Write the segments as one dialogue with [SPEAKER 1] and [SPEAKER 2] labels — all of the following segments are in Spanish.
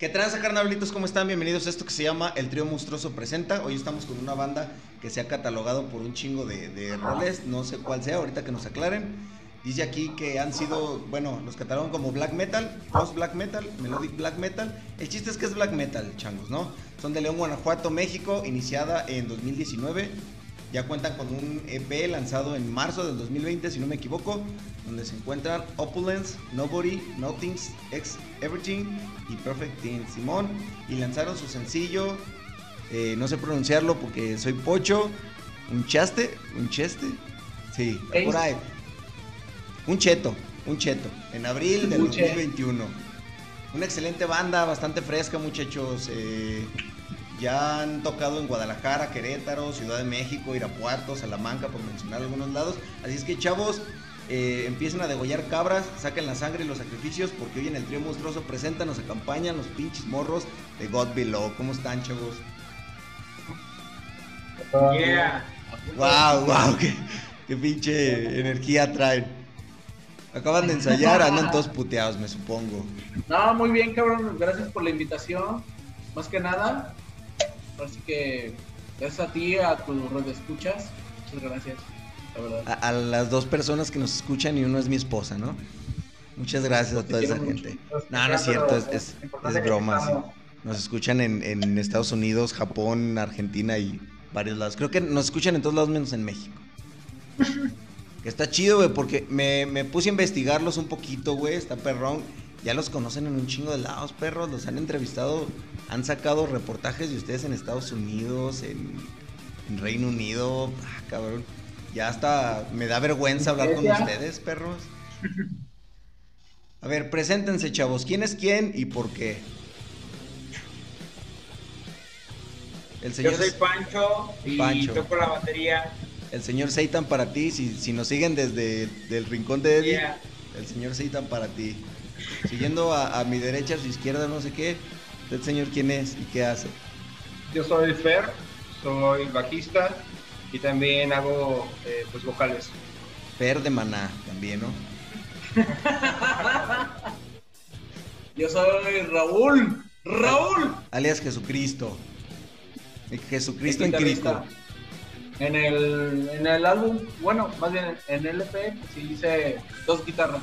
[SPEAKER 1] ¿Qué tranza, carnavalitos? ¿Cómo están? Bienvenidos a esto que se llama El Trío Monstruoso Presenta. Hoy estamos con una banda que se ha catalogado por un chingo de, de roles, no sé cuál sea, ahorita que nos aclaren. Dice aquí que han sido, bueno, los catalogan como black metal, post black metal, melodic black metal. El chiste es que es black metal, changos, ¿no? Son de León, Guanajuato, México, iniciada en 2019. Ya cuentan con un EP lanzado en marzo del 2020, si no me equivoco, donde se encuentran Opulence, Nobody, Nothings, Ex Everything y Perfect Team Simón. Y lanzaron su sencillo, eh, no sé pronunciarlo porque soy pocho, un chaste, un cheste, sí, por ahí. Un cheto, un cheto, en abril del 2021. Una excelente banda, bastante fresca, muchachos. Eh, ya han tocado en Guadalajara, Querétaro, Ciudad de México, Irapuato, Salamanca, por mencionar algunos lados. Así es que, chavos, eh, empiecen a degollar cabras, saquen la sangre y los sacrificios, porque hoy en el trío monstruoso presentan, nos acompañan los pinches morros de God Below. ¿Cómo están, chavos?
[SPEAKER 2] Yeah.
[SPEAKER 1] Wow, wow, qué, qué pinche energía traen. Acaban de ensayar, andan todos puteados, me supongo.
[SPEAKER 2] No, muy bien, cabrón. Gracias por la invitación. Más que nada, así que gracias a ti, a tu red de escuchas. Muchas gracias, la verdad.
[SPEAKER 1] A, a las dos personas que nos escuchan y uno es mi esposa, ¿no? Muchas gracias a toda esa gente. No, no es cierto, es, es, es broma. sí. Nos escuchan en, en Estados Unidos, Japón, Argentina y varios lados. Creo que nos escuchan en todos lados menos en México. Que está chido, güey, porque me, me puse a investigarlos un poquito, güey. Está perrón. Ya los conocen en un chingo de lados, perros. Los han entrevistado, han sacado reportajes de ustedes en Estados Unidos, en, en Reino Unido. Ah, cabrón. Ya hasta me da vergüenza hablar con ustedes, perros. A ver, preséntense, chavos. ¿Quién es quién y por qué? El señor,
[SPEAKER 3] Yo soy Pancho y
[SPEAKER 1] Pancho.
[SPEAKER 3] toco la batería.
[SPEAKER 1] el señor Seitan para ti. Si, si nos siguen desde el rincón de Eddie,
[SPEAKER 3] Yeah.
[SPEAKER 1] el señor Seitan para ti. Siguiendo a, a mi derecha, a su izquierda, no sé qué. ¿Usted, señor, quién es y qué hace?
[SPEAKER 3] Yo soy Fer, soy bajista y también hago eh, pues vocales.
[SPEAKER 1] Per de Maná también, ¿no?
[SPEAKER 2] Yo soy Raúl. Raúl.
[SPEAKER 1] Alias Jesucristo. Jesucristo en Cristo.
[SPEAKER 2] En el, en el álbum, bueno, más bien en el EP, sí hice dos guitarras.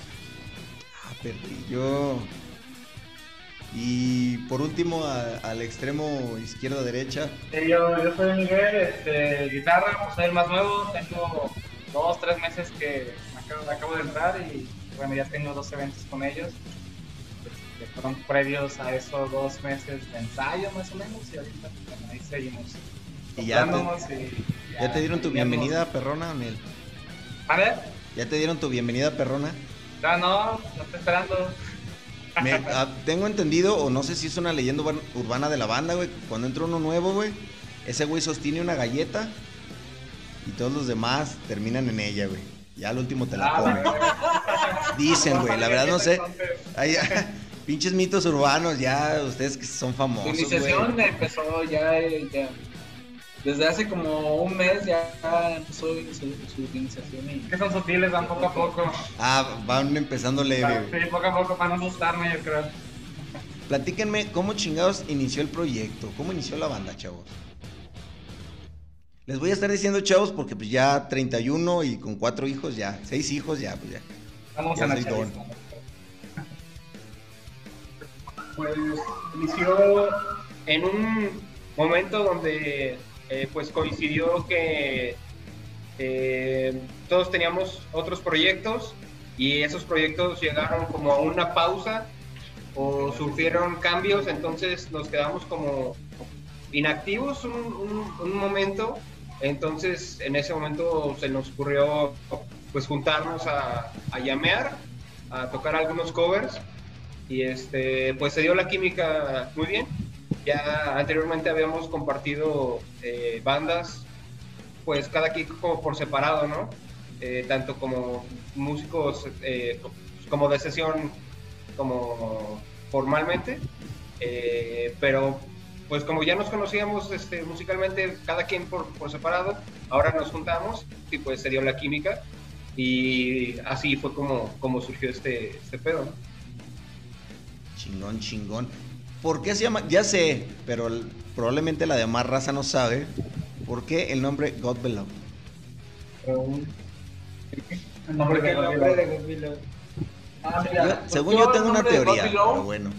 [SPEAKER 1] Perrillo. Y por último, a- al extremo izquierda-derecha.
[SPEAKER 4] Sí, yo, yo soy Miguel, este, guitarra, pues soy el más nuevo, tengo dos, tres meses que acabo, acabo de entrar y bueno, ya tengo dos eventos con ellos. Este, fueron previos a esos dos meses de ensayo más o menos y ahorita bueno, ahí seguimos.
[SPEAKER 1] Y ya te-
[SPEAKER 4] y
[SPEAKER 1] ¿Ya te dieron tu
[SPEAKER 4] ya
[SPEAKER 1] bienvenida, perrona, Nel?
[SPEAKER 4] ¿Vale?
[SPEAKER 1] ¿Ya te dieron tu bienvenida, perrona?
[SPEAKER 4] No, no, no estoy esperando.
[SPEAKER 1] Me- ah, tengo entendido, o no sé si es una leyenda urban- urbana de la banda, güey. Cuando entra uno nuevo, güey, ese güey sostiene una galleta y todos los demás terminan en ella, güey. Ya al último te la
[SPEAKER 4] Ah,
[SPEAKER 1] comen. Dicen, güey, la verdad no sé. Ay, pinches mitos urbanos, ya ustedes que son famosos,
[SPEAKER 2] iniciación empezó ya, ya- Desde hace como un mes ya empezó su, su iniciación y
[SPEAKER 4] Que son sutiles, van poco a poco.
[SPEAKER 1] Ah, van empezando leve.
[SPEAKER 4] Sí, poco a poco para no asustarme, yo creo.
[SPEAKER 1] Platíquenme cómo chingados inició el proyecto, cómo inició la banda, chavos. Les voy a estar diciendo chavos porque pues ya 31 y con cuatro hijos ya, seis hijos ya, pues ya.
[SPEAKER 4] Vamos
[SPEAKER 1] Ya
[SPEAKER 4] a la.
[SPEAKER 3] Pues inició en un momento donde eh, pues coincidió que eh, todos teníamos otros proyectos y esos proyectos llegaron como a una pausa o sufrieron cambios, entonces nos quedamos como inactivos un, momento, entonces en ese momento se nos ocurrió pues juntarnos a, a llamear, a tocar algunos covers y este pues se dio la química muy bien. Ya anteriormente habíamos compartido eh, bandas, pues cada quien como por separado, ¿no? Eh, tanto como músicos eh, como de sesión como formalmente, pero pues como ya nos conocíamos este, musicalmente cada quien por, por separado, ahora nos juntamos y pues se dio la química y así fue como, como surgió este, este pedo. ¿no?
[SPEAKER 1] Chingón, chingón. ¿Por qué se llama? Ya sé, pero el- probablemente la demás raza no sabe. ¿Por qué el nombre God Below?
[SPEAKER 2] El nombre
[SPEAKER 5] Porque
[SPEAKER 2] de
[SPEAKER 5] el
[SPEAKER 2] God
[SPEAKER 5] nombre
[SPEAKER 2] Below.
[SPEAKER 5] de God Below.
[SPEAKER 2] Ah,
[SPEAKER 1] Yo-
[SPEAKER 2] mira,
[SPEAKER 1] según yo tengo una teoría,
[SPEAKER 2] Below.
[SPEAKER 1] pero bueno.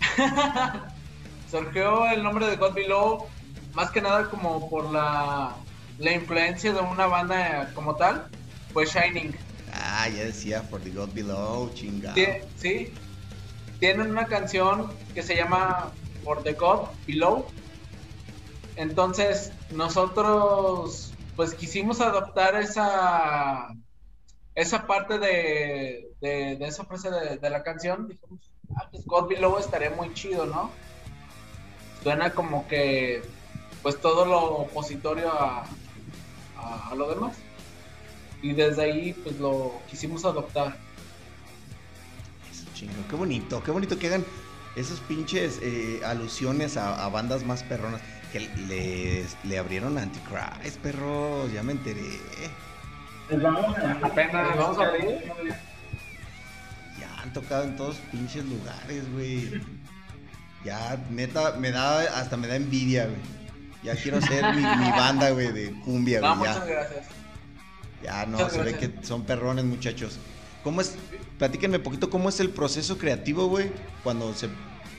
[SPEAKER 2] Surgió el nombre de God Below más que nada como por la, la influencia de una banda como tal, pues Shining.
[SPEAKER 1] Ah, ya decía For the God Below, chingado.
[SPEAKER 2] Tie- Sí, tienen una canción que se llama For the God Below. Entonces, nosotros pues quisimos adoptar esa esa parte de, de, esa frase de, de la canción. Dijimos, ah, pues God Below estaría muy chido, ¿no? Suena como que pues todo lo opositorio a, a, a lo demás. Y desde ahí pues lo quisimos adoptar.
[SPEAKER 1] Chingo, qué bonito, qué bonito que hagan esos pinches eh, alusiones a, a bandas más perronas. Que les, le abrieron a Antichrist, perros, ya me enteré.
[SPEAKER 2] Les vamos a,
[SPEAKER 5] Apenas.
[SPEAKER 2] les vamos a pedir.
[SPEAKER 1] Ya han tocado en todos pinches lugares, güey. Ya, neta, me da, hasta me da envidia, güey. Ya quiero hacer mi, mi banda, güey, de cumbia,
[SPEAKER 2] No,
[SPEAKER 1] güey.
[SPEAKER 2] muchas
[SPEAKER 1] Ya,
[SPEAKER 2] gracias.
[SPEAKER 1] ya no,
[SPEAKER 2] muchas
[SPEAKER 1] se ve que son perrones, muchachos. ¿Cómo es? Platíquenme poquito cómo es el proceso creativo, güey, cuando se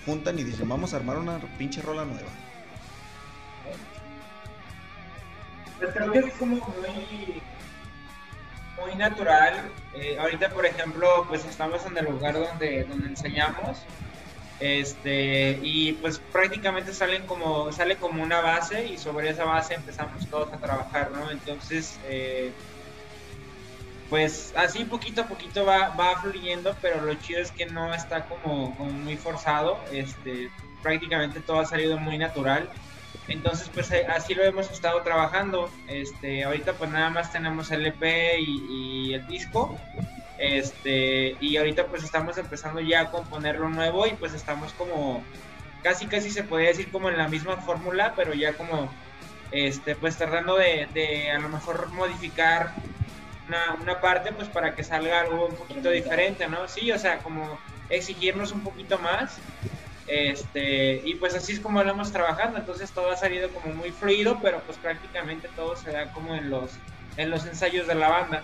[SPEAKER 1] juntan y dicen, vamos a armar una pinche rola nueva.
[SPEAKER 5] Pues creo que es como muy, muy natural. Eh, ahorita, por ejemplo, pues estamos en el lugar donde, donde enseñamos. Este, y pues prácticamente salen como, sale como una base y sobre esa base empezamos todos a trabajar, ¿no? Entonces, eh, pues así poquito a poquito va, va fluyendo, pero lo chido es que no está como, muy forzado. Este, prácticamente todo ha salido muy natural. Entonces, pues eh, así lo hemos estado trabajando. Este, ahorita pues nada más tenemos el EP y, y el disco. Este, y ahorita pues estamos empezando ya a componer lo nuevo y pues estamos como casi casi se podría decir como en la misma fórmula, pero ya como este pues tratando de, de a lo mejor modificar una, parte pues para que salga algo un poquito diferente, ¿no? Sí, o sea, como exigirnos un poquito más. Este, y pues así es como lo hemos trabajando, entonces todo ha salido como muy fluido, pero pues prácticamente todo se da como en los, en los ensayos de la banda.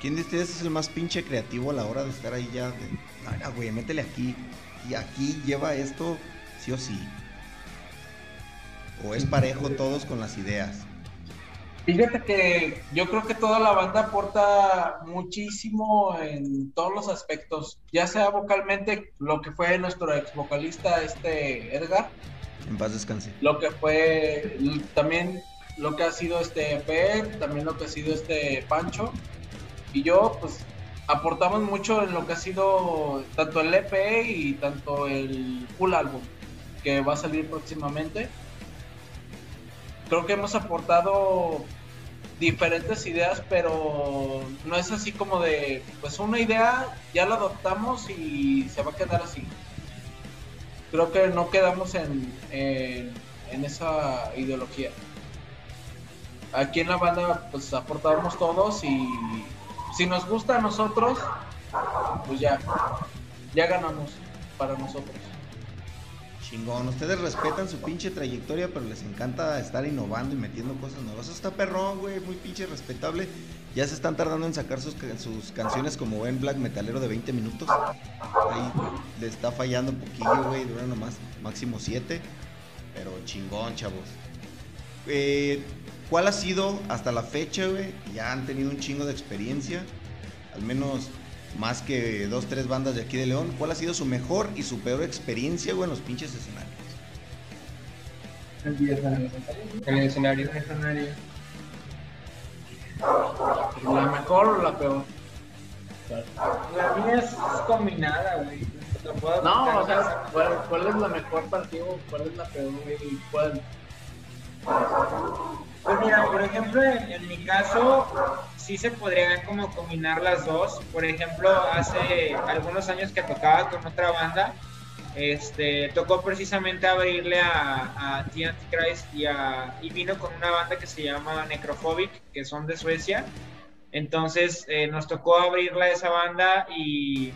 [SPEAKER 1] ¿Quién de ustedes es el más pinche creativo a la hora de estar ahí ya? De, "Mira, güey, métele aquí. Y aquí lleva esto, sí o sí. O es parejo todos con las ideas.
[SPEAKER 2] Fíjate que yo creo que toda la banda aporta muchísimo en todos los aspectos, ya sea vocalmente, lo que fue nuestro ex vocalista este Edgar,
[SPEAKER 1] En paz descanse.
[SPEAKER 2] lo que fue también lo que ha sido este EP, también lo que ha sido este Pancho y yo pues aportamos mucho en lo que ha sido tanto el EP y tanto el full álbum que va a salir próximamente. Creo que hemos aportado diferentes ideas, pero no es así como de, pues una idea ya la adoptamos y se va a quedar así. Creo que no quedamos en, en, esa ideología. Aquí en la banda pues aportamos todos y si nos gusta a nosotros, pues ya, ya ganamos para nosotros.
[SPEAKER 1] Chingón, ustedes respetan su pinche trayectoria, pero les encanta estar innovando y metiendo cosas nuevas. Eso está perrón, güey, muy pinche respetable. Ya se están tardando en sacar sus, ca- sus canciones como buen black metalero de 20 minutos. Ahí le está fallando un poquillo, güey, dura nomás máximo 7. Pero chingón, chavos. Eh, ¿Cuál ha sido hasta la fecha, güey? Ya han tenido un chingo de experiencia. Al menos más que dos, tres bandas de aquí de León. ¿Cuál ha sido su mejor y su peor experiencia, güey, en los pinches escenarios?
[SPEAKER 3] En el escenario.
[SPEAKER 2] ¿La mejor o la peor?
[SPEAKER 5] La mía es combinada, güey.
[SPEAKER 2] No, o sea, ¿cuál, cuál es la mejor partido? ¿Cuál es la peor? y ¿Cuál?
[SPEAKER 5] Pues mira, por ejemplo, en, en mi caso, sí se podría como combinar las dos. Por ejemplo, hace algunos años que tocaba con otra banda, este, tocó precisamente abrirle a, a The Antichrist y, a, y vino con una banda que se llama Necrophobic, que son de Suecia. Entonces eh, nos tocó abrirle a esa banda y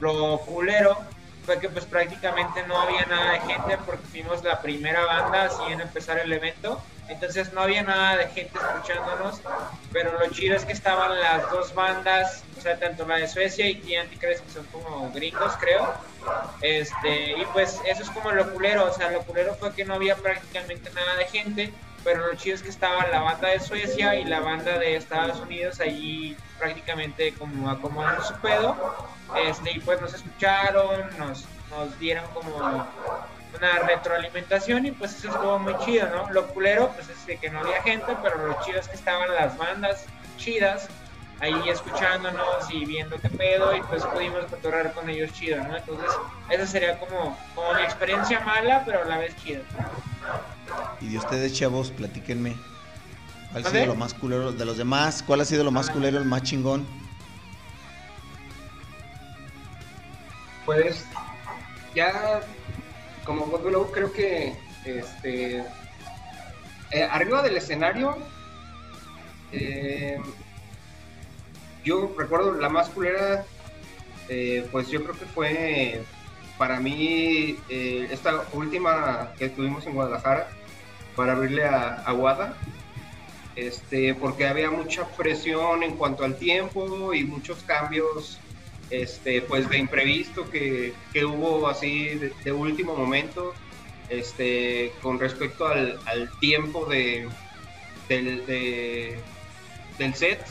[SPEAKER 5] lo culero
[SPEAKER 3] fue que pues prácticamente no había nada de gente porque fuimos la primera banda así en empezar el evento. Entonces no había nada de gente escuchándonos, pero lo chido es que estaban las dos bandas, o sea, tanto la de Suecia y TNT crees que son como gringos, creo. Este, y pues eso es como lo culero, o sea, lo culero fue que no había prácticamente nada de gente, pero lo chido es que estaba la banda de Suecia y la banda de Estados Unidos allí prácticamente como acomodando su pedo este, y pues nos escucharon, nos, nos dieron como una retroalimentación y pues eso estuvo muy chido, ¿no? Lo culero pues es de que no había gente, pero lo chido es que estaban las bandas chidas ahí escuchándonos y viendo qué pedo y pues pudimos cotorrar con ellos chido, ¿no? Entonces esa sería como, como mi experiencia mala, pero a la vez chida.
[SPEAKER 1] Y de ustedes, chavos, platíquenme. ¿Cuál ha sido lo más culero de los demás? ¿Cuál ha sido lo más culero, el más chingón?
[SPEAKER 3] Pues ya como bueno, creo que este eh, arriba del escenario eh, yo recuerdo la más culera eh, pues yo creo que fue para mí esta última que tuvimos en Guadalajara para abrirle a, a este porque había mucha presión en cuanto al tiempo y muchos cambios este, pues de imprevisto que, que hubo así de, último momento, este, con respecto al, al tiempo de, del, del set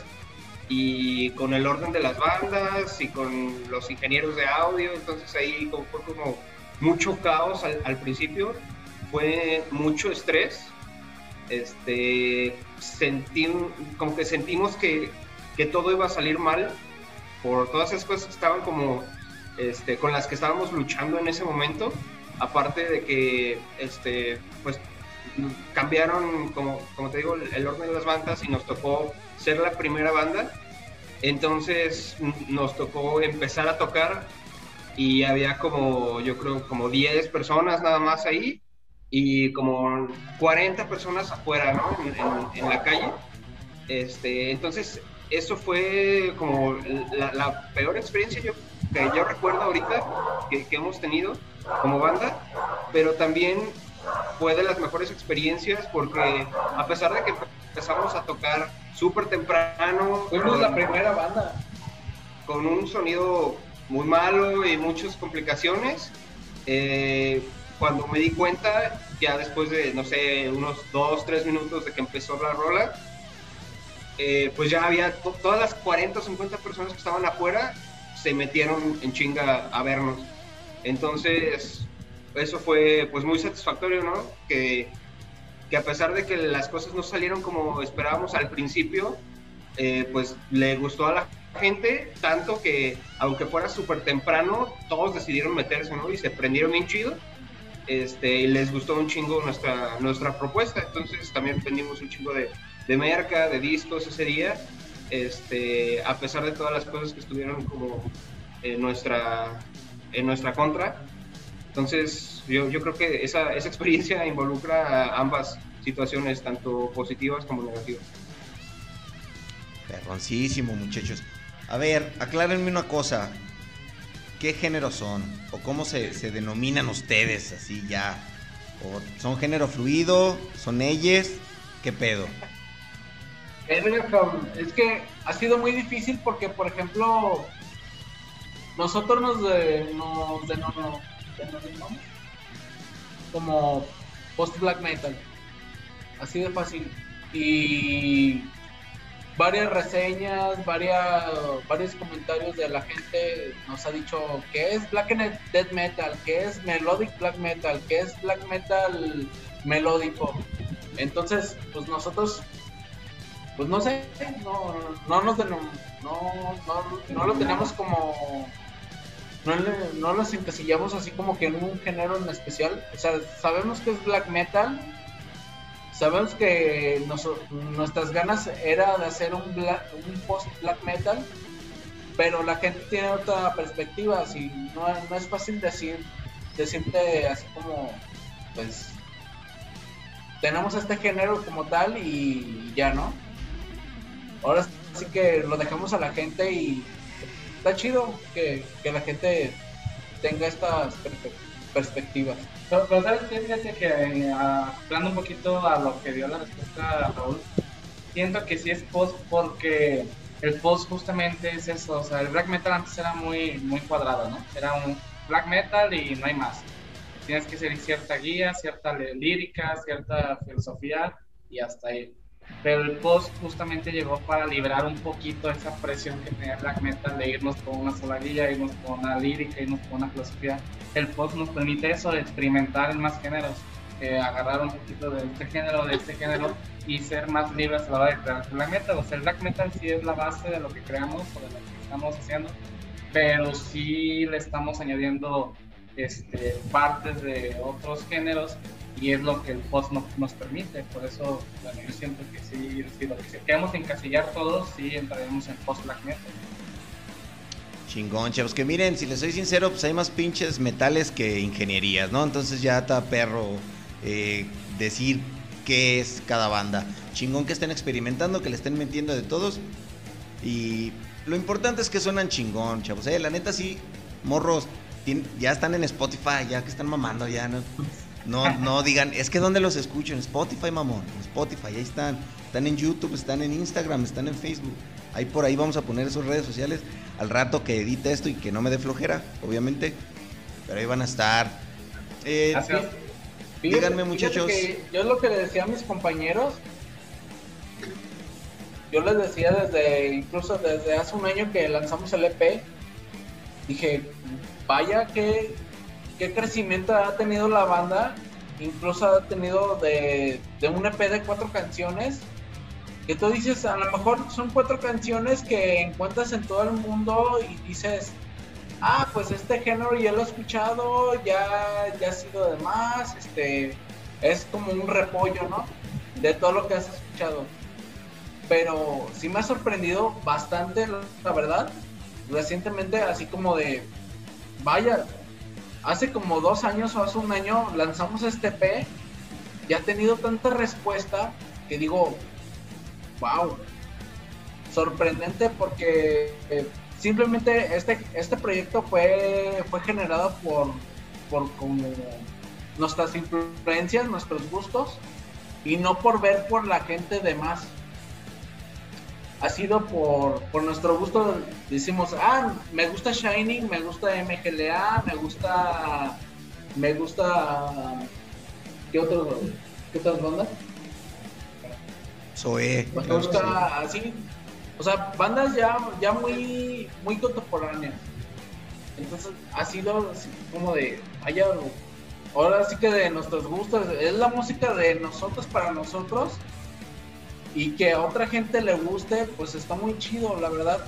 [SPEAKER 3] y con el orden de las bandas y con los ingenieros de audio, entonces ahí fue como mucho caos al, al principio, fue mucho estrés, este, sentí, como que sentimos que, que todo iba a salir mal por todas esas cosas que estaban como este, con las que estábamos luchando en ese momento, aparte de que este, pues cambiaron, como, como te digo, el orden de las bandas y nos tocó ser la primera banda. Entonces nos tocó empezar a tocar y había como, yo creo, como 10 personas nada más ahí y como 40 personas afuera, ¿no? En, en la calle. Este, entonces eso fue como la, peor experiencia yo, que yo recuerdo ahorita que, hemos tenido como banda, pero también fue de las mejores experiencias porque a pesar de que empezamos a tocar súper temprano.
[SPEAKER 2] Fuimos la primera banda.
[SPEAKER 3] Con un sonido muy malo y muchas complicaciones. Eh, cuando me di cuenta, ya después de, no sé, unos dos, tres minutos de que empezó la rola, eh, pues ya había todas las 40 o 50 personas que estaban afuera se metieron en chinga a vernos. Entonces, eso fue pues muy satisfactorio, ¿no? Que, que a pesar de que las cosas no salieron como esperábamos al principio, eh, pues le gustó a la gente, tanto que aunque fuera súper temprano, todos decidieron meterse, ¿no? Y se prendieron bien chido. Este, y les gustó un chingo nuestra, nuestra propuesta. Entonces también vendimos un chingo de, de merca, de discos ese día, este, a pesar de todas las cosas que estuvieron como en nuestra, en nuestra contra. Entonces, yo, yo creo que esa, esa experiencia involucra ambas situaciones, tanto positivas como negativas.
[SPEAKER 1] Perroncísimo, muchachos. A ver, aclárenme una cosa. ¿Qué género son? ¿O cómo se, se denominan ustedes así ya? ¿O son género fluido? ¿Son ellos? ¿Qué pedo?
[SPEAKER 2] Es que ha sido muy difícil porque, por ejemplo, nosotros nos, de, nos denominamos como post-black metal. Así de fácil. Y varias reseñas, varias, varios comentarios de la gente nos ha dicho que es black death metal, que es melodic black metal, que es black metal melódico. Entonces, pues nosotros pues no sé, no, no nos no, no, lo tenemos como no, no los encasillamos así como que en un género en especial. O sea, sabemos que es black metal, sabemos que nuestras ganas era de hacer un, un post black metal, pero la gente tiene otra perspectiva, así no, no es fácil decir, decirte así como, pues, tenemos este género como tal y ya, ¿no? Ahora sí que lo dejamos a la gente y está chido que, la gente tenga estas perspectivas.
[SPEAKER 4] Pero, ¿sabes qué? Fíjate que eh, hablando un poquito a lo que dio la respuesta Raúl, siento que sí es post porque el post justamente es eso, o sea, el black metal antes era muy, muy cuadrado, ¿no? Era un black metal y no hay más. Tienes que seguir cierta guía, cierta lírica, cierta filosofía y hasta ahí. Pero el post justamente llegó para liberar un poquito esa presión que tenía black metal de irnos con una sola guía, irnos con una lírica, irnos con una filosofía. El post nos permite eso, de experimentar en más géneros, eh, agarrar un poquito de este género, de este género y ser más libres a la hora de crear black metal. O sea, el black metal sí es la base de lo que creamos o de lo que estamos haciendo, pero sí le estamos añadiendo este, partes de otros géneros y es lo que el post nos permite. Por eso yo siento que sí, si lo que queremos encasillar todos, sí entraremos en post black metal.
[SPEAKER 1] Chingón, chavos. Que miren, si les soy sincero, pues hay más pinches metales que ingenierías, ¿no? Entonces ya está perro eh, decir qué es cada banda. Chingón que estén experimentando, que le estén metiendo de todos. Y lo importante es que suenan chingón, chavos. Eh, la neta sí, morros, ya están en Spotify, ya que están mamando, ya no. No, no digan, es que ¿dónde los escucho? En Spotify, mamón. En Spotify, ahí están. Están en YouTube, están en Instagram, están en Facebook. Ahí por ahí vamos a poner esas redes sociales al rato que edite esto y que no me dé flojera, obviamente. Pero ahí van a estar. Eh, Díganme, muchachos.
[SPEAKER 2] yo lo que le decía a mis compañeros, yo les decía desde, incluso desde hace un año que lanzamos el EP, dije, vaya que qué crecimiento ha tenido la banda, incluso ha tenido de, un EP de cuatro canciones, que tú dices, a lo mejor son cuatro canciones que encuentras en todo el mundo y dices, ah, pues este género ya lo he escuchado, ya, ya ha sido de más, este, es como un repollo, ¿no? De todo lo que has escuchado. Pero sí me ha sorprendido bastante, la verdad, recientemente, así como de, vaya, hace como dos años o hace un año lanzamos este P y ha tenido tanta respuesta que digo, wow, sorprendente porque eh, simplemente este, este proyecto fue, fue generado por, por como nuestras influencias, nuestros gustos, y no por ver por la gente de más. Ha sido por, por nuestro gusto, decimos, ah, me gusta Shining, me gusta MGLA, me gusta, me gusta, ¿qué, otro, qué otras bandas?
[SPEAKER 1] Zoe.
[SPEAKER 2] Me gusta así, o sea, bandas ya, ya muy, muy contemporáneas. Entonces ha sido como de, vaya, ahora sí que de nuestros gustos, es la música de nosotros para nosotros y que a otra gente le guste, pues está muy chido, la verdad.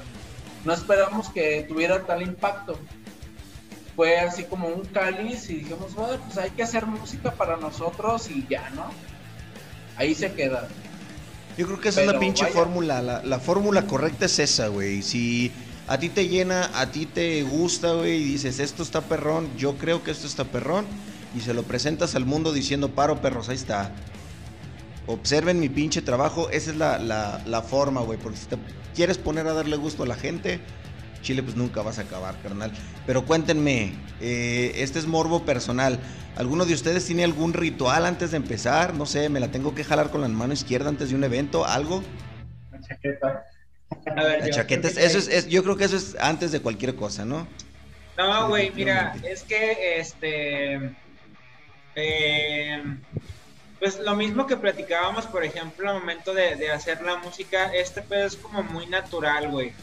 [SPEAKER 2] No esperamos que tuviera tal impacto. Fue así como un cáliz y dijimos, bueno, pues hay que hacer música para nosotros y ya, ¿no? Ahí se queda.
[SPEAKER 1] Yo creo que esa es la pinche fórmula. La, fórmula correcta es esa, güey. Si a ti te llena, a ti te gusta, güey, y dices, esto está perrón, yo creo que esto está perrón, y se lo presentas al mundo diciendo, paro, perros, ahí está. Observen mi pinche trabajo, esa es la, la forma, güey, porque si te quieres poner a darle gusto a la gente, Chile pues nunca vas a acabar, carnal. Pero cuéntenme, eh, este es morbo personal. ¿Alguno de ustedes tiene algún ritual antes de empezar? No sé, me la tengo que jalar con la mano izquierda antes de un evento, algo.
[SPEAKER 4] La chaqueta.
[SPEAKER 1] la chaqueta, eso es, yo creo que eso es antes de cualquier cosa, ¿no?
[SPEAKER 5] No, güey, mira, es que este... Eh, pues lo mismo que platicábamos, por ejemplo, al momento de, de hacer la música, este pedo es como muy natural, güey.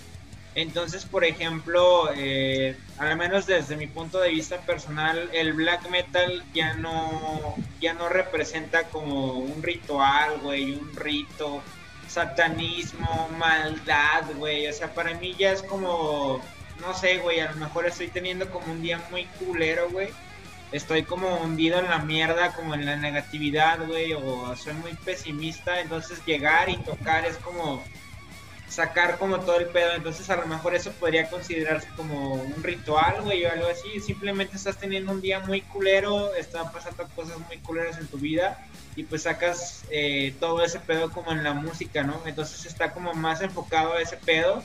[SPEAKER 5] Entonces, por ejemplo, eh, al menos desde mi punto de vista personal, el black metal ya no, ya no representa como un ritual, güey, un rito, satanismo, maldad, güey. O sea, para mí ya es como, no sé, güey, a lo mejor estoy teniendo como un día muy culero, güey. Estoy como hundido en la mierda, como en la negatividad, güey, o soy muy pesimista. Entonces llegar y tocar es como sacar como todo el pedo. Entonces a lo mejor eso podría considerarse como un ritual, güey, o algo así. Simplemente estás teniendo un día muy culero, están pasando cosas muy culeras en tu vida y pues sacas eh, todo ese pedo como en la música, ¿no? Entonces está como más enfocado a ese pedo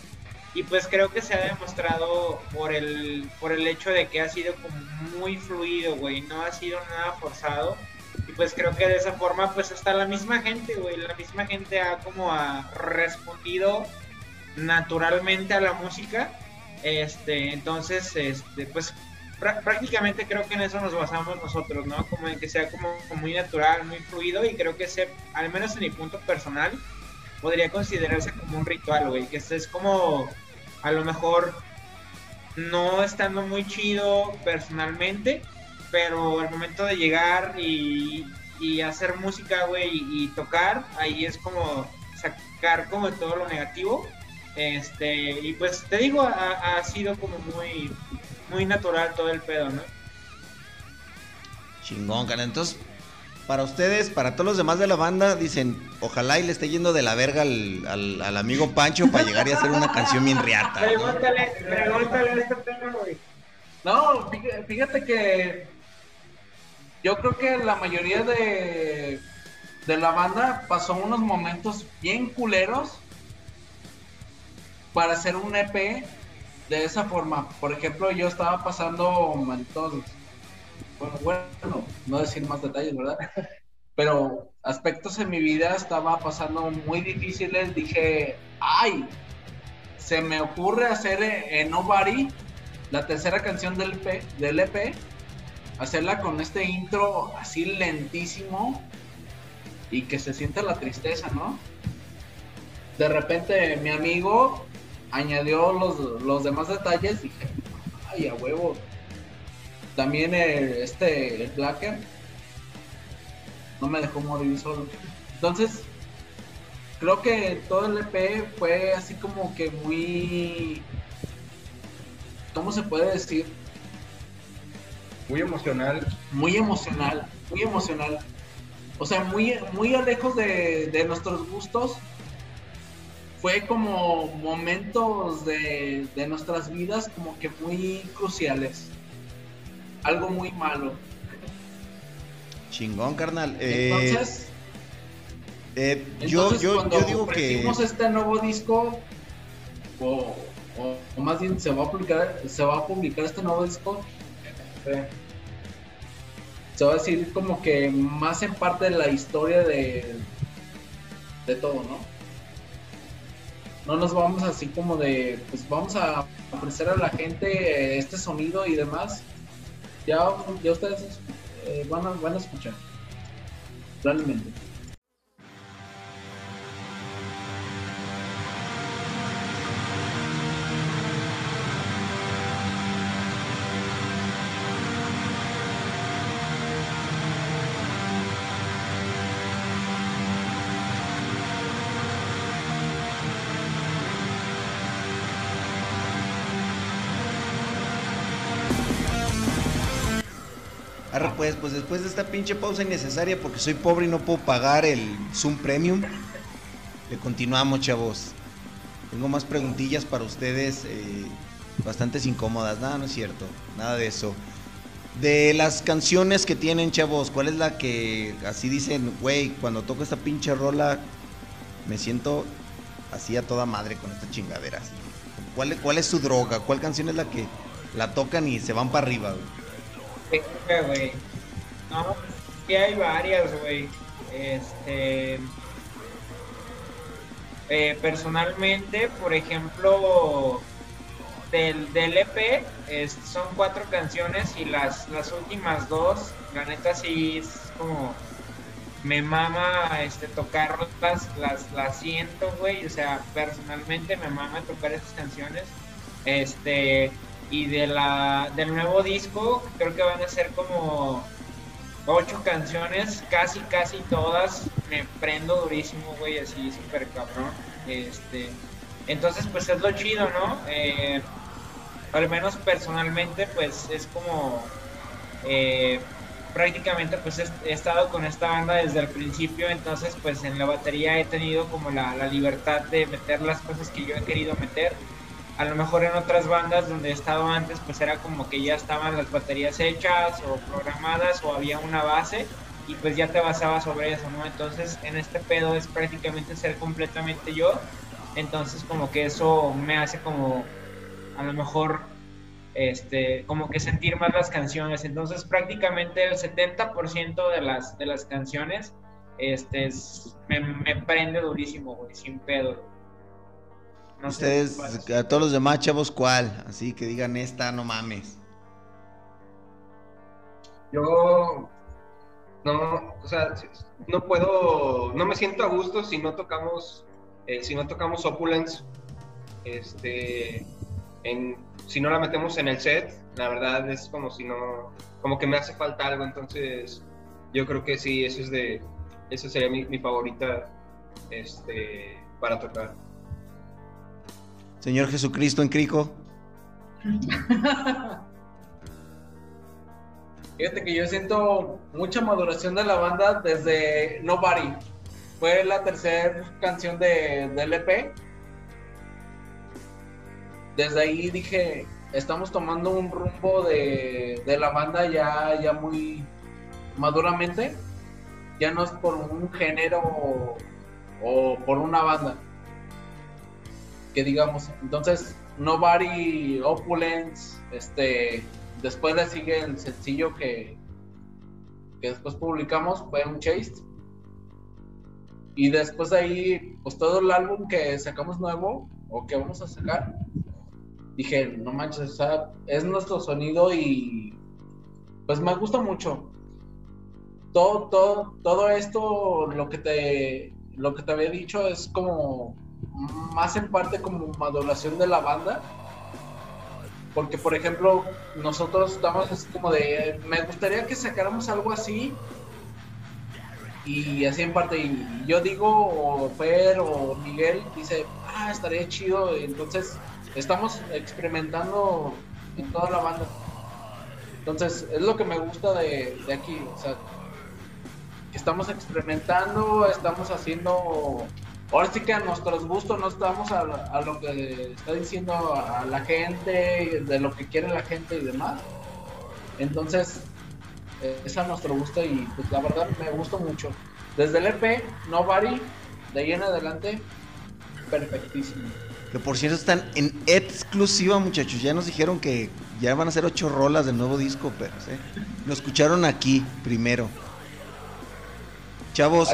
[SPEAKER 5] y pues creo que se ha demostrado por el, por el hecho de que ha sido como muy fluido, güey, no ha sido nada forzado. Y pues creo que de esa forma, pues hasta la misma gente, güey, la misma gente ha como respondido naturalmente a la música. Este, entonces, este, pues prácticamente creo que en eso nos basamos nosotros, ¿no? Como en que sea como, muy natural, muy fluido y creo que ese, al menos en mi punto personal, podría considerarse como un ritual, güey, que es como a lo mejor no estando muy chido personalmente, pero al momento de llegar y, hacer música, güey, y, tocar, ahí es como sacar como todo lo negativo. Este, y pues te digo, ha, sido como muy, muy natural todo el pedo, ¿no?
[SPEAKER 1] Chingón, cara. Para ustedes, para todos los demás de la banda, dicen, ojalá y le esté yendo de la verga al, amigo Pancho para llegar y hacer una canción bien riata.
[SPEAKER 5] Pregúntale, pregúntale este tema, güey.
[SPEAKER 2] No, fíjate que yo creo que la mayoría de, de la banda pasó unos momentos bien culeros para hacer un EP de esa forma. Por ejemplo, yo estaba pasando momentos bueno, bueno, no decir más detalles, ¿verdad? Pero aspectos en mi vida estaba pasando muy difíciles. Dije, ay, se me ocurre hacer en Nobody la tercera canción del, EP, del EP, hacerla con este intro así lentísimo y que se sienta la tristeza, ¿no? De repente mi amigo añadió los, los demás detalles y dije, ay, a huevo, también el, este, el Blacker, no me dejó morir solo. Entonces, creo que todo el EP fue así como que muy, ¿cómo se puede decir?
[SPEAKER 3] Muy emocional.
[SPEAKER 2] Muy emocional, muy emocional. O sea, muy, muy lejos de, de nuestros gustos. Fue como momentos de, de nuestras vidas como que muy cruciales algo muy malo.
[SPEAKER 1] Chingón, carnal.
[SPEAKER 2] Eh, entonces,
[SPEAKER 1] eh, yo, yo, yo digo que.
[SPEAKER 2] este nuevo disco, o, o, más bien se va a publicar, se va a publicar este nuevo disco. Se va a decir como que más en parte de la historia de, de todo, ¿no? No nos vamos así como de, pues vamos a ofrecer a la gente este sonido y demás ya, ya ustedes eh, van, a, van a escuchar. Realmente.
[SPEAKER 1] Pues, pues después de esta pinche pausa innecesaria porque soy pobre y no puedo pagar el Zoom Premium, le continuamos, chavos. Tengo más preguntillas para ustedes, eh, bastantes incómodas. Nada, no es cierto, nada de eso. De las canciones que tienen, chavos, ¿cuál es la que así dicen, güey, cuando toco esta pinche rola, me siento así a toda madre con esta chingadera? ¿Cuál, ¿Cuál es su droga? ¿Cuál canción es la que la tocan y se van para arriba, güey?
[SPEAKER 5] güey. No, sí hay varias, güey. Este. Eh, personalmente, por ejemplo, del, del EP son cuatro canciones y las, las últimas dos, la neta sí es como me mama este tocarlas, las, las siento, güey, o sea, personalmente me mama tocar esas canciones. Este, y de la, del nuevo disco, creo que van a ser como ocho canciones, casi, casi todas. Me prendo durísimo, güey, así súper cabrón. Este, entonces, pues es lo chido, ¿no? Eh, al menos personalmente, pues es como. Eh, prácticamente pues he, estado con esta banda desde el principio, entonces pues en la batería he tenido como la, la libertad de meter las cosas que yo he querido meter a lo mejor en otras bandas donde he estado antes, pues era como que ya estaban las baterías hechas o programadas o había una base y pues ya te basabas sobre eso, ¿no? Entonces en este pedo es prácticamente ser completamente yo Entonces como que eso me hace como a lo mejor este, como que sentir más las canciones. Entonces prácticamente el 70% de las, de las canciones este, me, me, prende durísimo, güey, sin pedo.
[SPEAKER 1] Ustedes, a todos los demás chavos, ¿cuál? Así que digan esta, no mames.
[SPEAKER 3] Yo no, o sea, no puedo, no me siento a gusto si no tocamos, eh, si no tocamos Opulence, este, en, si no la metemos en el set, la verdad es como si no, como que me hace falta algo, entonces yo creo que sí, eso es de, eso sería mi, mi favorita, este, para tocar.
[SPEAKER 1] Señor Jesucristo en Crico.
[SPEAKER 2] Fíjate que yo siento mucha maduración de la banda desde Nobody. Fue la tercera canción de, del EP. Desde ahí dije, estamos tomando un rumbo de, de la banda ya, ya muy maduramente. Ya no es por un género o, o por una banda. Que digamos, entonces Nobody, Opulence, este, después le sigue el sencillo que, que después publicamos, fue un Chase. Y después de ahí, pues todo el álbum que sacamos nuevo o que vamos a sacar, dije, no manches, o sea, es nuestro sonido y pues me gusta mucho. Todo, todo, todo esto, lo que te, lo que te había dicho es como más en parte como maduración de la banda porque, por ejemplo, nosotros estamos así como de, me gustaría que sacáramos algo así. Y así en parte, y yo digo, o Fer o Miguel dice, ah, estaría chido. Entonces, estamos experimentando en toda la banda. Entonces, es lo que me gusta de, de aquí. O sea, estamos experimentando, estamos haciendo ahora sí que a nuestros gustos no estamos a, lo que está diciendo a, la gente, de lo que quiere la gente y demás. Entonces, es a nuestro gusto y pues la verdad me gusta mucho. Desde el EP, Nobody, de ahí en adelante, perfectísimo.
[SPEAKER 1] Que por cierto están en exclusiva, muchachos. Ya nos dijeron que ya van a ser ocho rolas del nuevo disco, pero ¿eh? lo escucharon aquí primero. Chavos,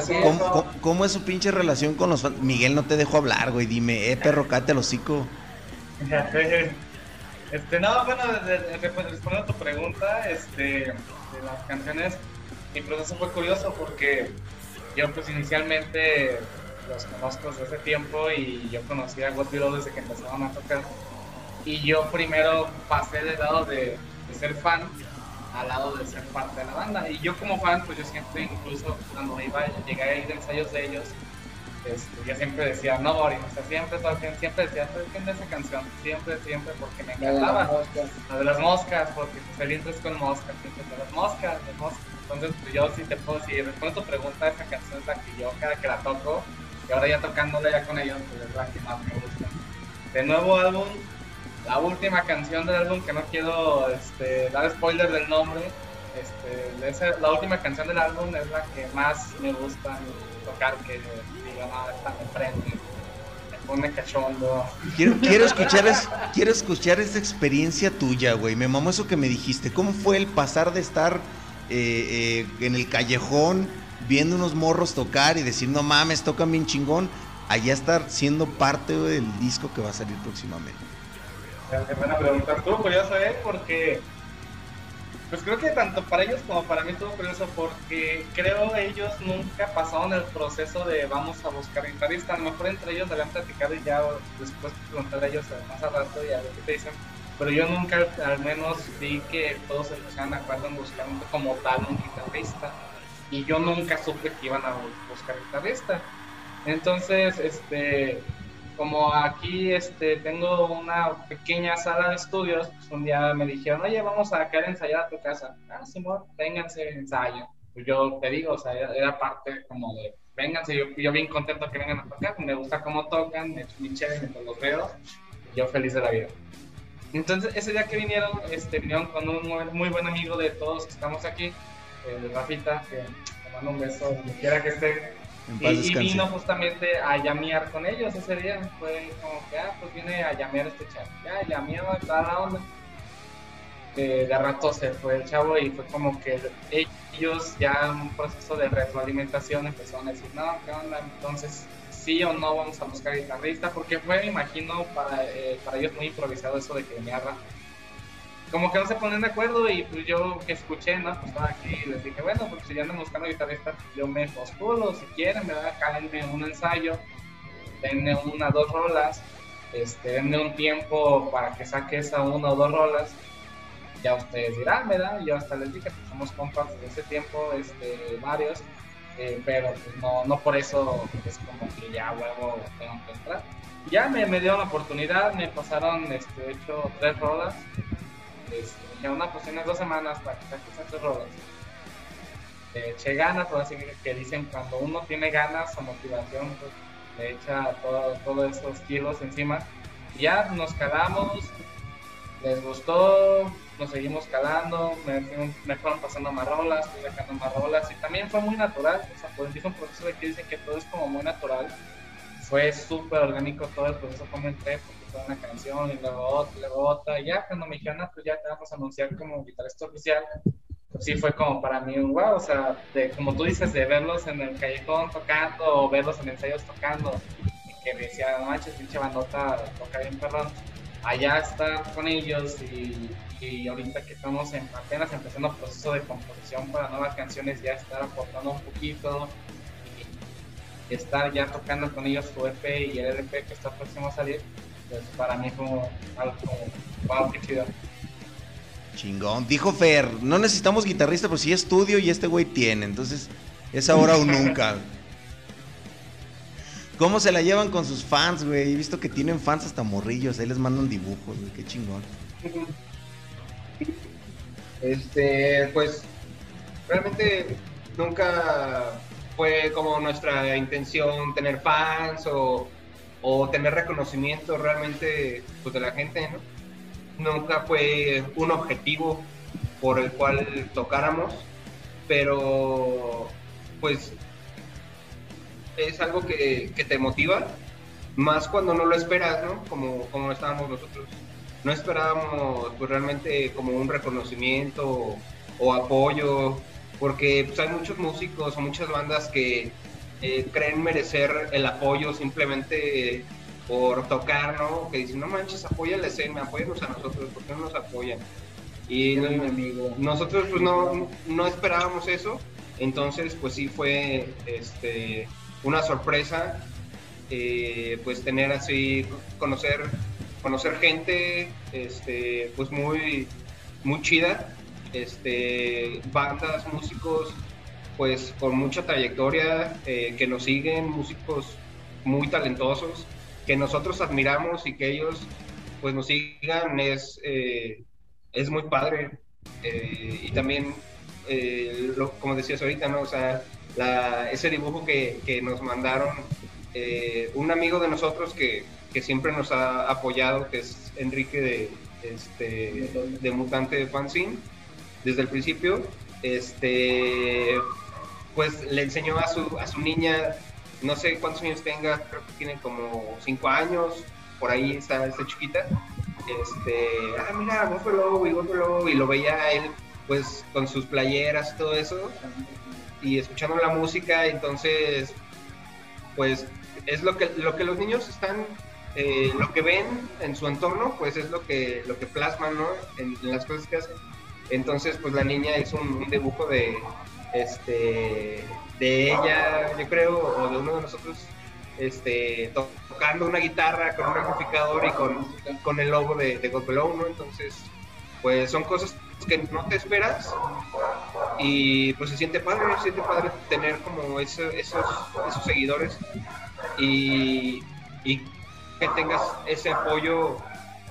[SPEAKER 1] ¿cómo, es su pinche relación con los fans? Miguel, no te dejo hablar, güey. Dime, eh, perro, cate el hocico.
[SPEAKER 4] Este, no, bueno, respondiendo a tu pregunta, este, de las canciones, mi proceso fue curioso porque yo, pues, inicialmente los conozco desde hace tiempo y yo conocí a God desde que empezaron a tocar. Y yo primero pasé del lado de ser fan al lado de ser parte de la banda. Y yo como fan, pues yo siempre, incluso cuando iba, llegué a ir de ensayos de ellos, este, yo siempre decía, no, Boris, o sea, siempre, siempre decía, ¿quién de esa canción? Siempre, siempre, porque me encantaba. La de las moscas, porque pues, el intro es con moscas, siempre de las moscas, las moscas. Entonces, pues, yo sí te puedo decir, respondo tu pregunta, esa canción es la que yo cada que la toco, y ahora ya tocándola ya con ellos, pues es la que más me gusta. De nuevo álbum, la última canción del álbum, que no quiero este, dar spoiler del nombre, este, la última canción del álbum es la que más me gusta tocar, que digo, no, esta me prende, me cachondo.
[SPEAKER 1] Quiero, quiero, escuchar, es, quiero escuchar esa experiencia tuya, güey. Me mamó eso que me dijiste. ¿Cómo fue el pasar de estar eh, eh, en el callejón viendo unos morros tocar y decir, no mames, tocan bien chingón, allá estar siendo parte del disco que va a salir próximamente?
[SPEAKER 4] Qué buena pregunta. Estuvo curioso, ¿eh? Porque. Pues creo que tanto para ellos como para mí estuvo curioso porque creo ellos nunca pasaron el proceso de vamos a buscar guitarrista. A lo mejor entre ellos habían platicado y ya después preguntar a ellos más al rato y a ver qué te dicen. Pero yo nunca al menos vi que todos se pusieran de acuerdo en buscar como tal un guitarrista. Y yo nunca supe que iban a buscar guitarrista. Entonces, este, como aquí este, tengo una pequeña sala de estudios, pues un día me dijeron, oye, vamos a quedar a ensayar a tu casa. Ah, Simón, vénganse, ensayo. Pues yo te digo, o sea, era, parte como de, vénganse, yo, yo, bien contento que vengan a tocar, me gusta cómo tocan, me muy chévere mientras los veo, yo feliz de la vida. Entonces, ese día que vinieron, este, vinieron con un muy, buen amigo de todos que estamos aquí, el Rafita, que mando un beso donde quiera que esté.
[SPEAKER 1] En paz
[SPEAKER 4] Y, vino justamente a llamear con ellos ese día. Fue como que, ah, pues viene a llamear este chavo. Ya, llameaba, toda la onda. De rato se fue el chavo y fue como que ellos ya en un proceso de retroalimentación empezaron a decir, no, ¿qué onda? Entonces, sí o no vamos a buscar guitarrista, porque fue, me imagino, para, eh, para ellos muy improvisado eso de que Ra. Como que no se ponen de acuerdo y pues yo que escuché, ¿no? Pues estaba aquí y les dije, bueno, pues si ya andan buscando guitarrista, pues yo me postulo, si quieren, ¿verdad? Cálenme un ensayo, denme una, dos rolas, este, denme un tiempo para que saque esa una o dos rolas ya ustedes dirán, ¿verdad? Yo hasta les dije, pues somos compas desde ese tiempo, este, varios, eh, pero pues no, no por eso es como que ya huevo tengo que entrar. Ya me, me dieron la oportunidad, me pasaron, este, de hecho, tres rolas. Este, una pues tienes dos semanas para que esas tres rolas. Le eché ganas, por así que, dicen cuando uno tiene ganas o motivación, pues le echa todo- todos esos kilos encima. Ya nos calamos, les gustó, nos seguimos calando, me, fueron- pasando más rolas, fui sacando más rolas y también fue muy natural, o sea, pues dice un proceso de que dicen que todo es como muy natural, fue súper orgánico todo el proceso como una canción y luego otra, y luego otra, y ya cuando me dijeron, "Ah, pues ya te vamos a anunciar como guitarrista oficial, pues sí fue como para mí un wow, o sea, de, como tú dices, de verlos en el callejón tocando o verlos en ensayos tocando, y que decía, no manches, pinche bandota, toca bien perrón allá estar con ellos y, y ahorita que estamos en, apenas empezando el proceso de composición para nuevas canciones, ya estar aportando un poquito y estar ya tocando con ellos su EP y el LP que está próximo a salir, pues para mí fue algo como, wow, qué chido.
[SPEAKER 1] Chingón. Dijo Fer, no necesitamos guitarrista, pero sí estudio y este güey tiene. Entonces, es ahora o nunca. ¿Cómo se la llevan con sus fans, güey? He visto que tienen fans hasta morrillos. Ahí les mandan dibujos, güey. Qué chingón.
[SPEAKER 3] Este, pues realmente nunca fue como nuestra intención tener fans o, o tener reconocimiento realmente pues, de la gente, ¿no? Nunca fue un objetivo por el cual tocáramos, pero pues es algo que, que te motiva, más cuando no lo esperas, ¿no? Como, como estábamos nosotros no esperábamos pues, realmente como un reconocimiento o, o apoyo, porque pues, hay muchos músicos o muchas bandas que eh, creen merecer el apoyo simplemente por tocar, ¿no? Que dicen, no manches, apoya la escena, apóyanos a nosotros, ¿por qué no nos apoyan? Y no- nosotros pues no, no esperábamos eso, entonces pues sí fue este, una sorpresa eh, pues tener así, conocer conocer gente este pues muy muy chida este bandas músicos pues con mucha trayectoria eh, que nos siguen músicos muy talentosos que nosotros admiramos y que ellos pues nos sigan es eh, es muy padre. Eh, y también como decías ahorita no o sea la- ese dibujo que, que nos mandaron un amigo de nosotros que, que siempre nos ha apoyado, que es Enrique de, este, de Mutante Fanzine, desde el principio, este, pues le enseñó a su, a su niña, no sé cuántos años tenga, creo que tiene como cinco años, por ahí está, está chiquita, este, ah, mira, Buffalo y Buffalo, y lo veía él, pues, con sus playeras todo eso, y escuchando la música, entonces, pues, es lo que, lo que los niños están, eh, lo que ven en su entorno, pues es lo que, lo que plasman, ¿no? En, en las cosas que hacen. Entonces, pues la niña hizo un, un dibujo de, este, de ella, yo creo, o de uno de nosotros, este, to- tocando una guitarra con un amplificador y con, con el logo de, de Below, ¿no? Entonces, pues son cosas que no te esperas y pues se siente padre, se siente padre tener como eso- esos, esos seguidores y, y que tengas ese apoyo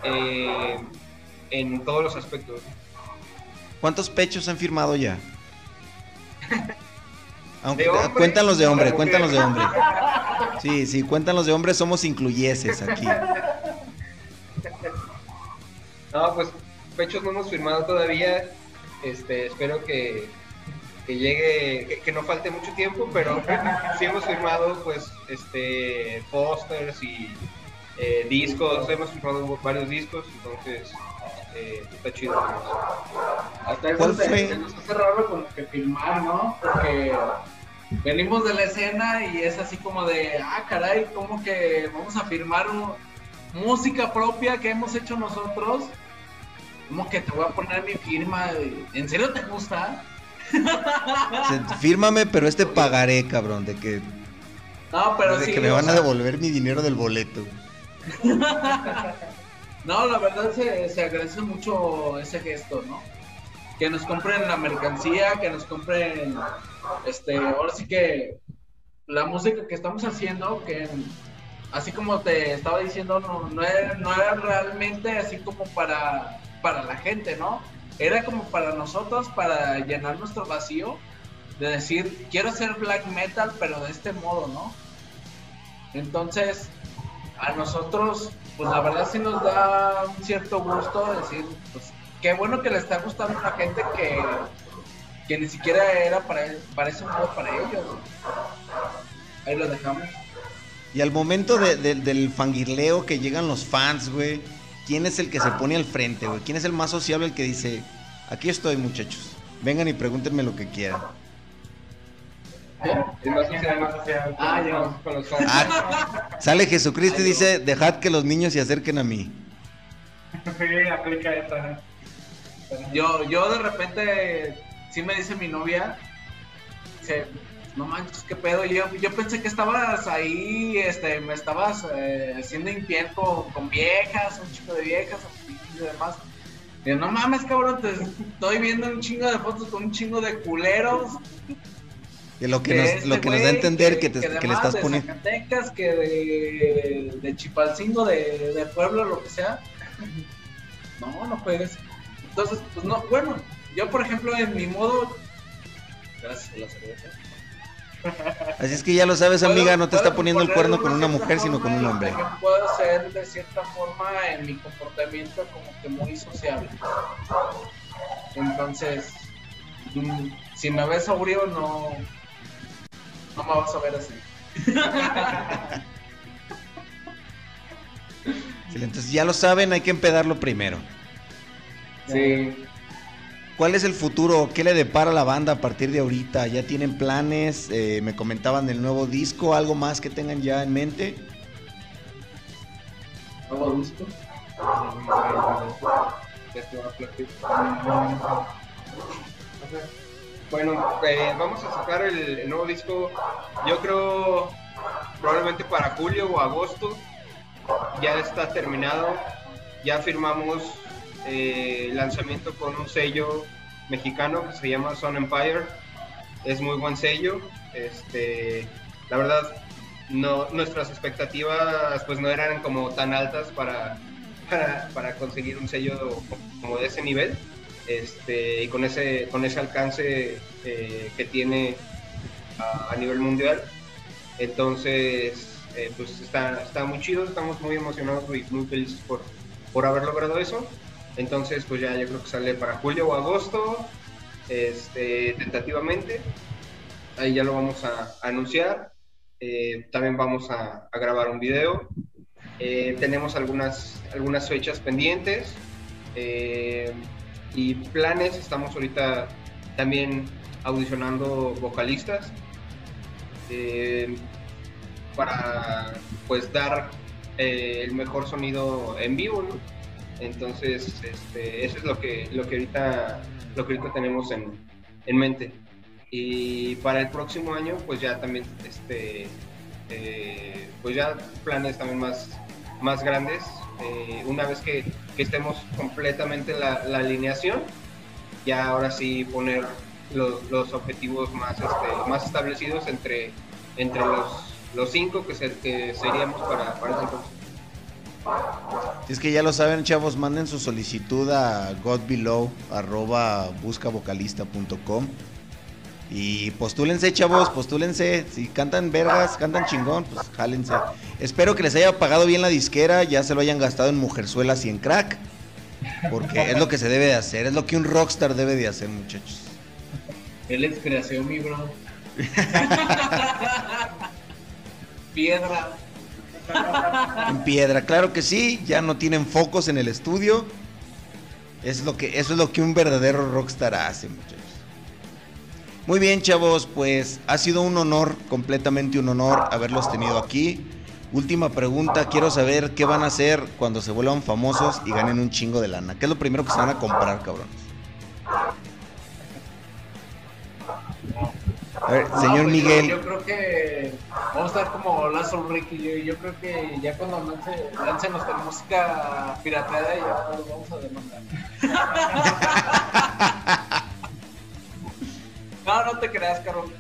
[SPEAKER 3] eh, en todos los aspectos.
[SPEAKER 1] ¿Cuántos pechos han firmado ya? Aunque,
[SPEAKER 3] ¿De hombre?
[SPEAKER 1] cuéntanos de hombre,
[SPEAKER 3] ¿O de
[SPEAKER 1] cuéntanos de hombre. Sí, sí, cuéntanos de hombre, somos incluyeses aquí.
[SPEAKER 3] No, pues pechos no hemos firmado todavía. Este, espero que, que llegue, que, no falte mucho tiempo, pero sí hemos firmado pues este pósters y eh, discos, hemos firmado varios discos, entonces eh, está chido.
[SPEAKER 2] Hasta eso se, nos hace raro como que filmar, ¿no? Porque venimos de la escena y es así como de, ah, caray, como que vamos a firmar música propia que hemos hecho nosotros. Como que te voy a poner mi firma. ¿En serio te gusta?
[SPEAKER 1] Fírmame, pero este pagaré, cabrón, de que.
[SPEAKER 2] No, pero
[SPEAKER 1] de que me van a devolver mi dinero del boleto.
[SPEAKER 2] no, la verdad se, se agradece mucho ese gesto, ¿no? Que nos compren la mercancía, que nos compren, este, ahora sí que la música que estamos haciendo, que así como te estaba diciendo, no, no, era, realmente así como para, para la gente, ¿no? Era como para nosotros, para llenar nuestro vacío, de decir, quiero hacer black metal, pero de este modo, ¿no? Entonces, a nosotros, pues la verdad sí nos da un cierto gusto decir, pues qué bueno que le está gustando a gente que, que ni siquiera era para, para modo para ellos. Ahí lo dejamos.
[SPEAKER 1] Y al momento del fangirleo que llegan los fans, güey, ¿quién es el que se pone al frente, güey? ¿Quién es el más sociable el que dice, aquí estoy, muchachos? Vengan y pregúntenme lo que quieran. Ah, sale Jesucristo y dice, dejad que los niños se acerquen a mí.
[SPEAKER 2] Yo, yo de repente, sí me dice mi novia, no manches, qué pedo. Yo, yo pensé que estabas ahí, este, me estabas eh, haciendo infiel con, viejas, un chico de viejas y demás. Y no mames, cabrón, te estoy viendo un chingo de fotos con un chingo de culeros.
[SPEAKER 1] De lo que, nos, este lo que nos da a entender que, te, que, le estás poniendo.
[SPEAKER 2] De que de, de Chipalcingo, de, de pueblo, lo que sea. No, no puedes. Entonces, pues no, bueno, yo por ejemplo en mi modo. Gracias a la cerveza.
[SPEAKER 1] Así es que ya lo sabes, amiga, no te está poniendo el cuerno con una mujer, sino con un hombre.
[SPEAKER 2] Puedo ser de cierta forma en mi comportamiento como que muy sociable. Entonces, mm, si me ves sobrio, no, no me vas a ver así.
[SPEAKER 1] Entonces ya lo saben, hay que empedarlo primero.
[SPEAKER 2] Sí.
[SPEAKER 1] ¿Cuál es el futuro? ¿Qué le depara a la banda a partir de ahorita? ¿Ya tienen planes? Eh, me comentaban del nuevo disco, algo más que tengan ya en mente.
[SPEAKER 2] ¿Nuevo disco?
[SPEAKER 3] Bueno, eh, vamos a sacar el, nuevo disco, yo creo probablemente para julio o agosto. Ya está terminado, ya firmamos eh, lanzamiento con un sello mexicano que se llama Sun Empire. Es muy buen sello. Este, la verdad, no, nuestras expectativas pues no eran como tan altas para, para, conseguir un sello como de ese nivel. Este, y con ese, con ese alcance eh, que tiene a, nivel mundial. Entonces, eh, pues está, está muy chido, estamos muy emocionados y muy felices por, por haber logrado eso. Entonces, pues ya yo creo que sale para julio o agosto, este, tentativamente. Ahí ya lo vamos a, anunciar. Eh, también vamos a, grabar un video. Eh, tenemos algunas, algunas fechas pendientes eh, y planes. Estamos ahorita también audicionando vocalistas para pues dar el mejor sonido en vivo. Entonces, este, eso es lo que, lo que, ahorita, lo que ahorita tenemos en, en mente. Y para el próximo año, pues ya también, este, eh, pues ya planes también más, más grandes. Eh, una vez que, estemos completamente la, alineación, ya ahora sí poner los, los objetivos más, este, más establecidos entre, entre los, los cinco que, que seríamos para, para ese entonces.
[SPEAKER 1] Si es que ya lo saben, chavos, manden su solicitud a godbelow y postúlense, chavos, postúlense. Si cantan vergas, cantan chingón, pues jálense. Espero que les haya pagado bien la disquera, ya se lo hayan gastado en mujerzuelas y en crack. Porque es lo que se debe de hacer, es lo que un rockstar debe de hacer, muchachos.
[SPEAKER 2] Él es creación, mi bro. Piedra.
[SPEAKER 1] En piedra, claro que sí, ya no tienen focos en el estudio. Es lo que, eso es lo que un verdadero rockstar hace, muchachos. Muy bien, chavos, pues ha sido un honor, completamente un honor haberlos tenido aquí. Última pregunta, quiero saber qué van a hacer cuando se vuelvan famosos y ganen un chingo de lana. ¿Qué es lo primero que se van a comprar, cabrones? A ver,
[SPEAKER 2] No,
[SPEAKER 1] señor
[SPEAKER 2] pues,
[SPEAKER 1] Miguel.
[SPEAKER 2] Yo, yo creo que vamos a estar como Lazo Ricky. Yo, yo creo que ya cuando lance, lancen nuestra música pirateada, ya los vamos a demandar. no, no te creas, Carol.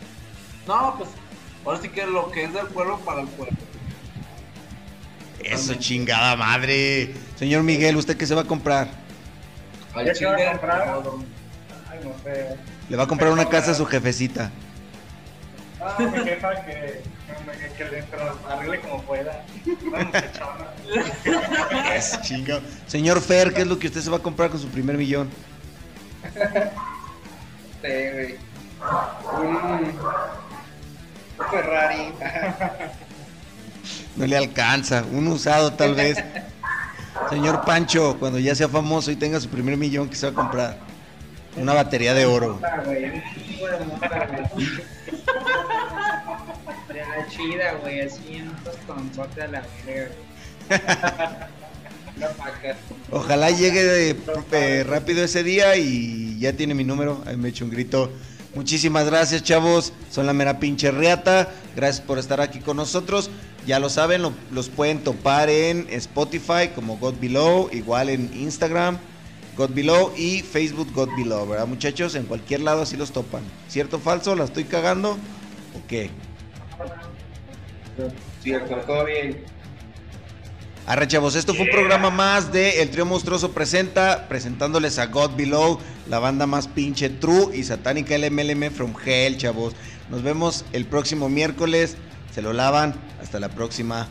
[SPEAKER 2] No, pues ahora sí que lo que es del pueblo para el pueblo.
[SPEAKER 1] Eso, chingada madre. Señor Miguel, ¿usted qué se va a comprar?
[SPEAKER 4] ¿Ya se va a comprar? Ay, no sé.
[SPEAKER 1] Le va a comprar una casa a su jefecita.
[SPEAKER 4] Ah, mi jefa que, que, que le pero arregle como pueda. Una muchachona.
[SPEAKER 1] Es chingado. Señor Fer, ¿qué es lo que usted se va a comprar con su primer millón?
[SPEAKER 3] Sí, güey. Un, un Ferrari.
[SPEAKER 1] No le alcanza. Un usado tal vez. Señor Pancho, cuando ya sea famoso y tenga su primer millón, ¿qué se va a comprar? Una batería de oro.
[SPEAKER 5] De la chida, güey, así la verga.
[SPEAKER 1] Ojalá llegue de- eh, rápido ese día y ya tiene mi número. Ahí me echo un grito. Muchísimas gracias, chavos. Son la mera pinche reata. Gracias por estar aquí con nosotros. Ya lo saben, lo- los pueden topar en Spotify como God Below, igual en Instagram, God Below y Facebook God Below, ¿verdad, muchachos? En cualquier lado así los topan. ¿Cierto o falso? ¿La estoy cagando? ¿O qué?
[SPEAKER 3] Cierto, todo bien.
[SPEAKER 1] Arre chavos, esto fue un programa más de El Trío Monstruoso Presenta, presentándoles a God Below, la banda más pinche true y satánica LMLM from Hell, chavos. Nos vemos el próximo miércoles, se lo lavan, hasta la próxima.